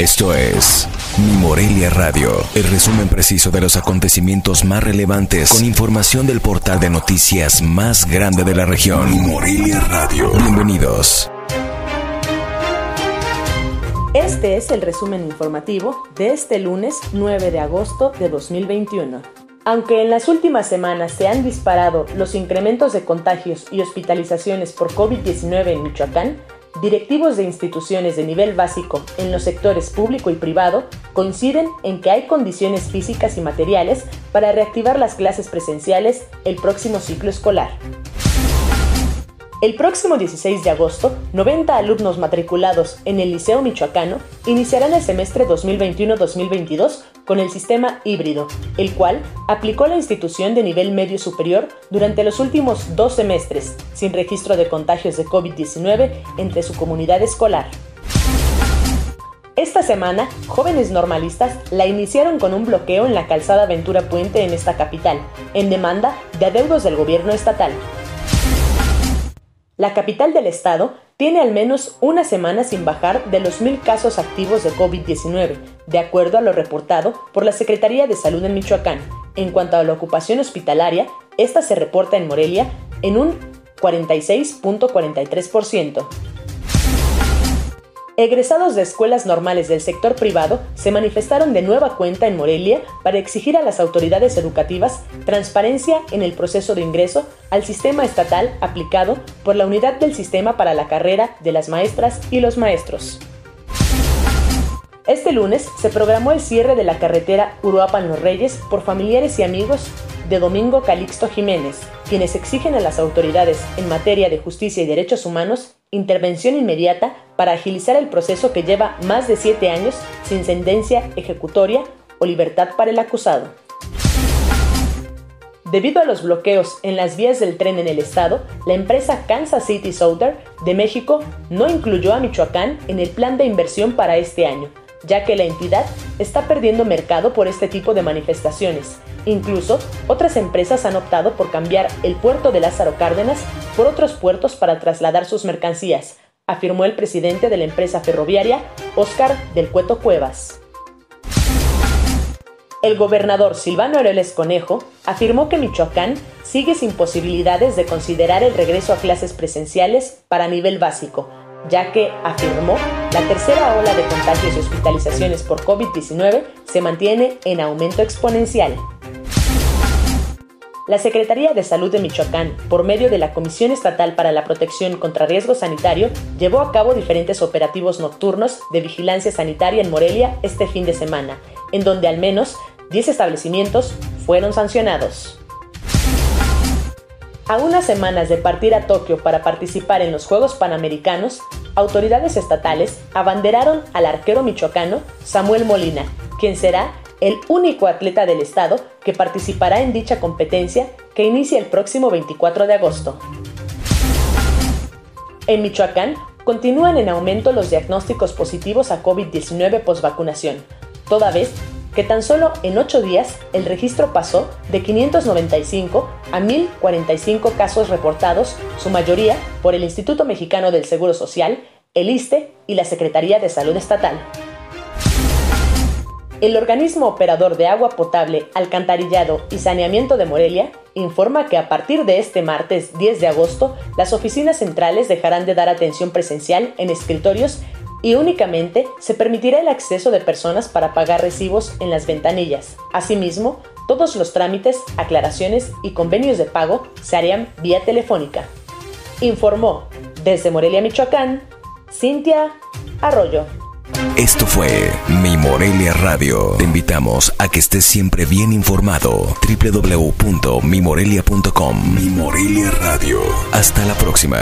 Esto es Mi Morelia Radio, el resumen preciso de los acontecimientos más relevantes con información del portal de noticias más grande de la región. Mi Morelia Radio. Bienvenidos. Este es el resumen informativo de este lunes 9 de agosto de 2021. Aunque en las últimas semanas se han disparado los incrementos de contagios y hospitalizaciones por COVID-19 en Michoacán, directivos de instituciones de nivel básico en los sectores público y privado coinciden en que hay condiciones físicas y materiales para reactivar las clases presenciales el próximo ciclo escolar. El próximo 16 de agosto, 90 alumnos matriculados en el Liceo Michoacano iniciarán el semestre 2021-2022 con el sistema híbrido, el cual aplicó la institución de nivel medio superior durante los últimos dos semestres, sin registro de contagios de COVID-19 entre su comunidad escolar. Esta semana, jóvenes normalistas la iniciaron con un bloqueo en la calzada Ventura Puente en esta capital, en demanda de adeudos del gobierno estatal. La capital del estado tiene al menos una semana sin bajar de los mil casos activos de COVID-19, de acuerdo a lo reportado por la Secretaría de Salud en Michoacán. En cuanto a la ocupación hospitalaria, esta se reporta en Morelia en un 46.43%. Egresados de escuelas normales del sector privado se manifestaron de nueva cuenta en Morelia para exigir a las autoridades educativas transparencia en el proceso de ingreso al sistema estatal aplicado por la Unidad del Sistema para la Carrera de las Maestras y los Maestros. Este lunes se programó el cierre de la carretera Uruapan-Los Reyes por familiares y amigos de Domingo Calixto Jiménez, quienes exigen a las autoridades en materia de justicia y derechos humanos intervención inmediata para agilizar el proceso que lleva más de siete años sin sentencia ejecutoria o libertad para el acusado. Debido a los bloqueos en las vías del tren en el estado, la empresa Kansas City Southern de México no incluyó a Michoacán en el plan de inversión para este año, ya que la entidad está perdiendo mercado por este tipo de manifestaciones. Incluso, otras empresas han optado por cambiar el puerto de Lázaro Cárdenas por otros puertos para trasladar sus mercancías, afirmó el presidente de la empresa ferroviaria, Óscar del Cueto Cuevas. El gobernador Silvano Aureoles Conejo afirmó que Michoacán sigue sin posibilidades de considerar el regreso a clases presenciales para nivel básico, ya que, afirmó, la tercera ola de contagios y hospitalizaciones por COVID-19 se mantiene en aumento exponencial. La Secretaría de Salud de Michoacán, por medio de la Comisión Estatal para la Protección contra Riesgo Sanitario, llevó a cabo diferentes operativos nocturnos de vigilancia sanitaria en Morelia este fin de semana, en donde al menos 10 establecimientos fueron sancionados. A unas semanas de partir a Tokio para participar en los Juegos Panamericanos, autoridades estatales abanderaron al arquero michoacano Samuel Molina, quien será el único atleta del estado que participará en dicha competencia que inicia el próximo 24 de agosto. En Michoacán, continúan en aumento los diagnósticos positivos a COVID-19 post-vacunación, toda vez que tan solo en 8 días el registro pasó de 595 a 1045 casos reportados, su mayoría por el Instituto Mexicano del Seguro Social, el ISTE y la Secretaría de Salud Estatal. El organismo operador de agua potable, alcantarillado y saneamiento de Morelia informa que a partir de este martes 10 de agosto, las oficinas centrales dejarán de dar atención presencial en escritorios y únicamente se permitirá el acceso de personas para pagar recibos en las ventanillas. Asimismo, todos los trámites, aclaraciones y convenios de pago se harían vía telefónica. Informó desde Morelia, Michoacán, Cintia Arroyo. Esto fue Mi Morelia Radio. Te invitamos a que estés siempre bien informado. www.mimorelia.com Mi Morelia Radio. Hasta la próxima.